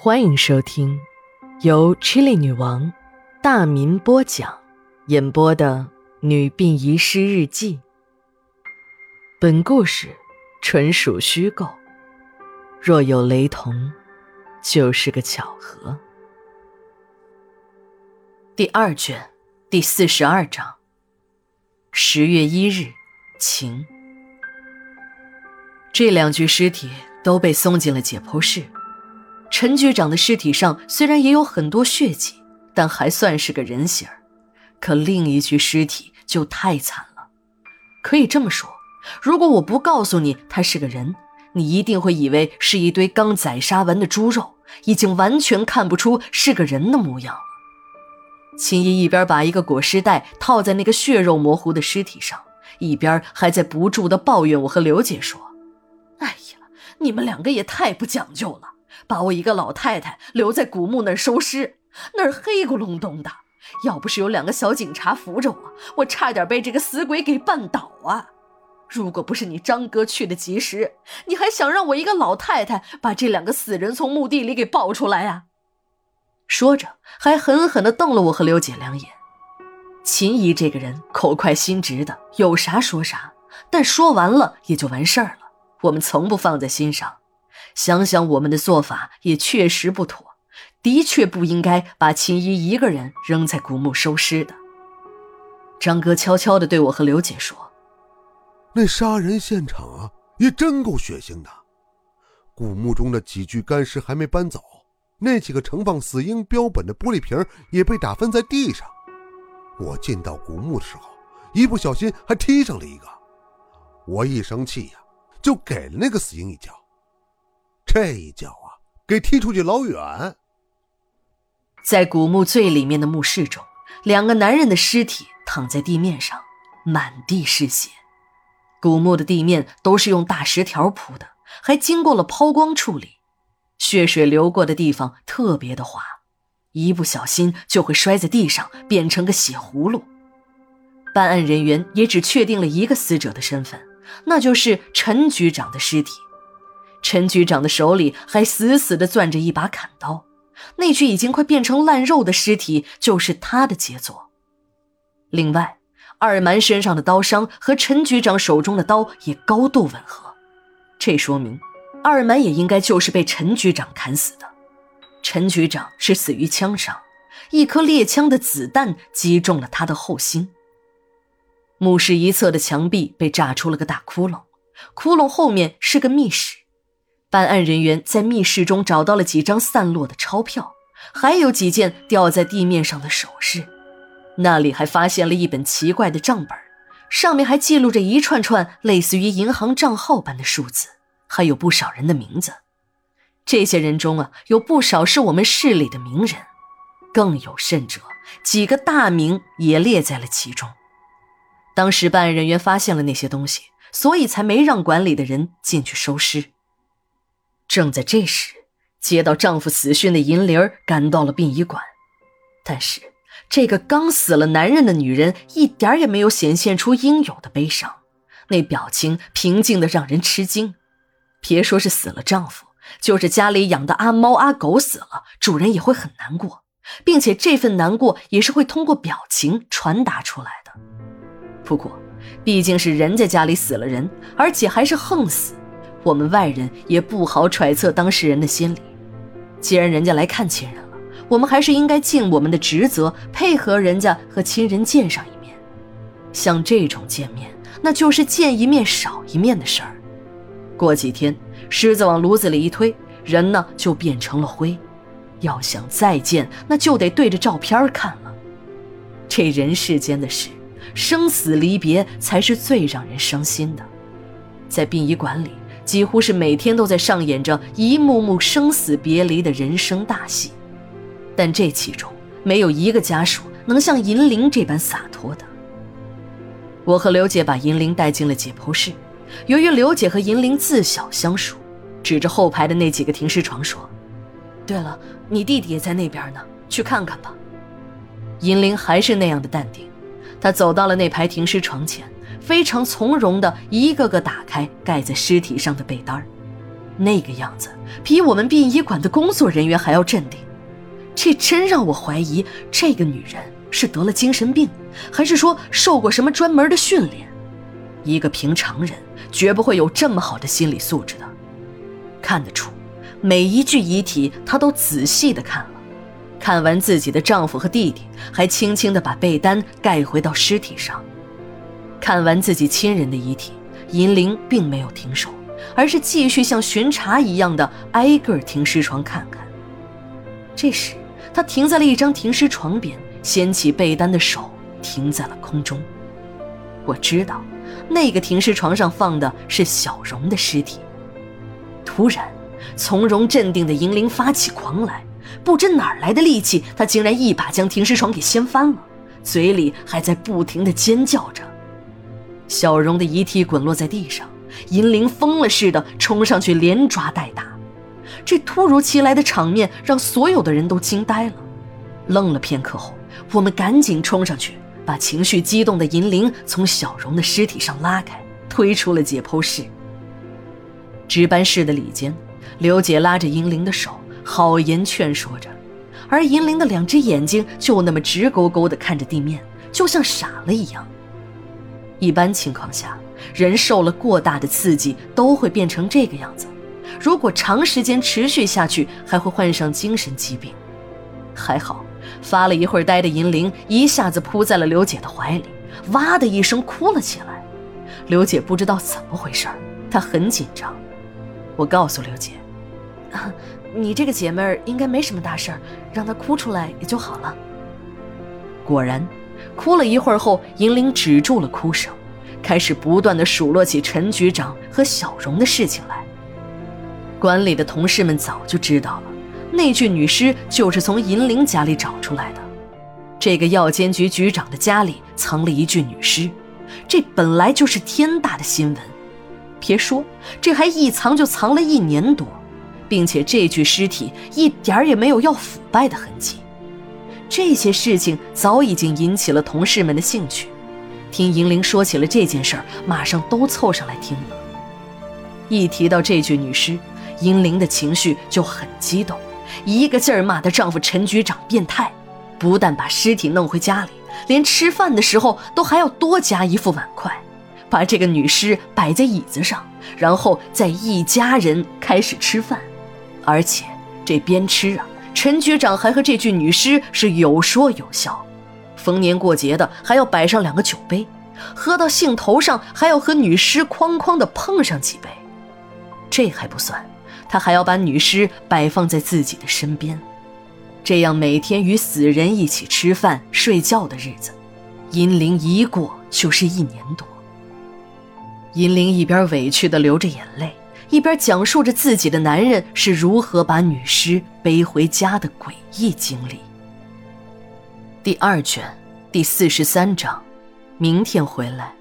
欢迎收听由 Chili 女王大民播讲、演播的《女病遗失日记》。本故事纯属虚构，若有雷同，就是个巧合。第二卷第四十二章。十月一日，晴。这两具尸体都被送进了解剖室。陈局长的尸体上虽然也有很多血迹，但还算是个人形儿。可另一具尸体就太惨了。可以这么说，如果我不告诉你他是个人，你一定会以为是一堆刚宰杀完的猪肉，已经完全看不出是个人的模样了。秦姨一边把一个裹尸袋套在那个血肉模糊的尸体上，一边还在不住地抱怨我和刘姐说：“哎呀，你们两个也太不讲究了！把我一个老太太留在古墓那儿收尸，那儿黑咕隆咚的，要不是有两个小警察扶着我，我差点被这个死鬼给绊倒啊！如果不是你张哥去的及时，你还想让我一个老太太把这两个死人从墓地里给抱出来呀？”说着，还狠狠地瞪了我和刘姐两眼。秦姨这个人口快心直的，有啥说啥，但说完了也就完事儿了。我们从不放在心上。想想我们的做法也确实不妥，的确不应该把秦姨一个人扔在古墓收尸的。张哥悄悄地对我和刘姐说：“那杀人现场啊，也真够血腥的。古墓中的几具干尸还没搬走。”那几个盛放死婴标本的玻璃瓶也被打翻在地上。我进到古墓的时候，一不小心还踢上了一个。我一生气呀，就给了那个死婴一脚。这一脚啊，给踢出去老远。在古墓最里面的墓室中，两个男人的尸体躺在地面上，满地是血。古墓的地面都是用大石条铺的，还经过了抛光处理。血水流过的地方特别的滑，一不小心就会摔在地上，变成个血葫芦。办案人员也只确定了一个死者的身份，那就是陈局长的尸体。陈局长的手里还死死地攥着一把砍刀，那具已经快变成烂肉的尸体就是他的杰作。另外，二蛮身上的刀伤和陈局长手中的刀也高度吻合，这说明。二蛮也应该就是被陈局长砍死的。陈局长是死于枪伤，一颗猎枪的子弹击中了他的后心。墓室一侧的墙壁被炸出了个大窟窿，窟窿后面是个密室。办案人员在密室中找到了几张散落的钞票，还有几件掉在地面上的首饰。那里还发现了一本奇怪的账本，上面还记录着一串串类似于银行账号般的数字。还有不少人的名字，这些人中啊，有不少是我们市里的名人，更有甚者，几个大名也列在了其中。当时办案人员发现了那些东西，所以才没让管理的人进去收尸。正在这时，接到丈夫死讯的银铃赶到了殡仪馆，但是这个刚死了男人的女人一点也没有显现出应有的悲伤，那表情平静的让人吃惊。别说是死了丈夫，就是家里养的阿猫阿狗死了，主人也会很难过，并且这份难过也是会通过表情传达出来的。不过，毕竟是人家家里死了人，而且还是横死，我们外人也不好揣测当事人的心理。既然人家来看亲人了，我们还是应该尽我们的职责，配合人家和亲人见上一面。像这种见面，那就是见一面少一面的事儿。过几天，狮子往炉子里一推，人呢就变成了灰。要想再见，那就得对着照片看了。这人世间的事，生死离别才是最让人伤心的。在殡仪馆里，几乎是每天都在上演着一幕幕生死别离的人生大戏。但这其中，没有一个家属能像银铃这般洒脱的。我和刘姐把银铃带进了解剖室。由于刘姐和银铃自小相熟，指着后排的那几个停尸床说：“对了，你弟弟也在那边呢，去看看吧。”银铃还是那样的淡定，她走到了那排停尸床前，非常从容地一个个打开盖在尸体上的被单那个样子比我们殡仪馆的工作人员还要镇定，这真让我怀疑这个女人是得了精神病，还是说受过什么专门的训练。一个平常人绝不会有这么好的心理素质的。看得出，每一具遗体她都仔细的看了，看完自己的丈夫和弟弟，还轻轻的把被单盖回到尸体上。看完自己亲人的遗体，银铃并没有停手。而是继续像巡查一样的挨个停尸床看看。这时，他停在了一张停尸床边，掀起被单的手停在了空中。我知道，那个停尸床上放的是小荣的尸体。突然，从容镇定的银铃发起狂来，不知哪来的力气，他竟然一把将停尸床给掀翻了，嘴里还在不停的尖叫着。小荣的遗体滚落在地上。银铃疯了似的冲上去，连抓带打。这突如其来的场面让所有的人都惊呆了。愣了片刻后，我们赶紧冲上去，把情绪激动的银铃从小荣的尸体上拉开，推出了解剖室。值班室的里间，刘姐拉着银铃的手，好言劝说着，而银铃的两只眼睛就那么直勾勾地看着地面，就像傻了一样。一般情况下。人受了过大的刺激都会变成这个样子，如果长时间持续下去，还会患上精神疾病。还好，发了一会儿呆的银铃一下子扑在了刘姐的怀里，哇的一声哭了起来。刘姐不知道怎么回事她很紧张。我告诉刘姐：“啊，你这个姐妹儿应该没什么大事儿，让她哭出来也就好了。”果然，哭了一会儿后，银铃止住了哭声。开始不断的数落起陈局长和小荣的事情来。管理的同事们早就知道了，那具女尸就是从银铃家里找出来的。这个药监局局长的家里藏了一具女尸，这本来就是天大的新闻。别说，这还一藏就藏了一年多，并且这具尸体一点儿也没有要腐败的痕迹。这些事情早已经引起了同事们的兴趣。听银铃说起了这件事儿，马上都凑上来听了。一提到这具女尸，银铃的情绪就很激动，一个劲儿骂她丈夫陈局长变态，不但把尸体弄回家里，连吃饭的时候都还要多加一副碗筷，把这个女尸摆在椅子上，然后再一家人开始吃饭。而且这边吃啊，陈局长还和这具女尸是有说有笑。逢年过节的还要摆上两个酒杯，喝到兴头上还要和女尸哐哐的碰上几杯。这还不算，他还要把女尸摆放在自己的身边，这样每天与死人一起吃饭睡觉的日子，银铃一过就是一年多。银铃一边委屈的流着眼泪，一边讲述着自己的男人是如何把女尸背回家的诡异经历。第二卷，第四十三章，明天回来。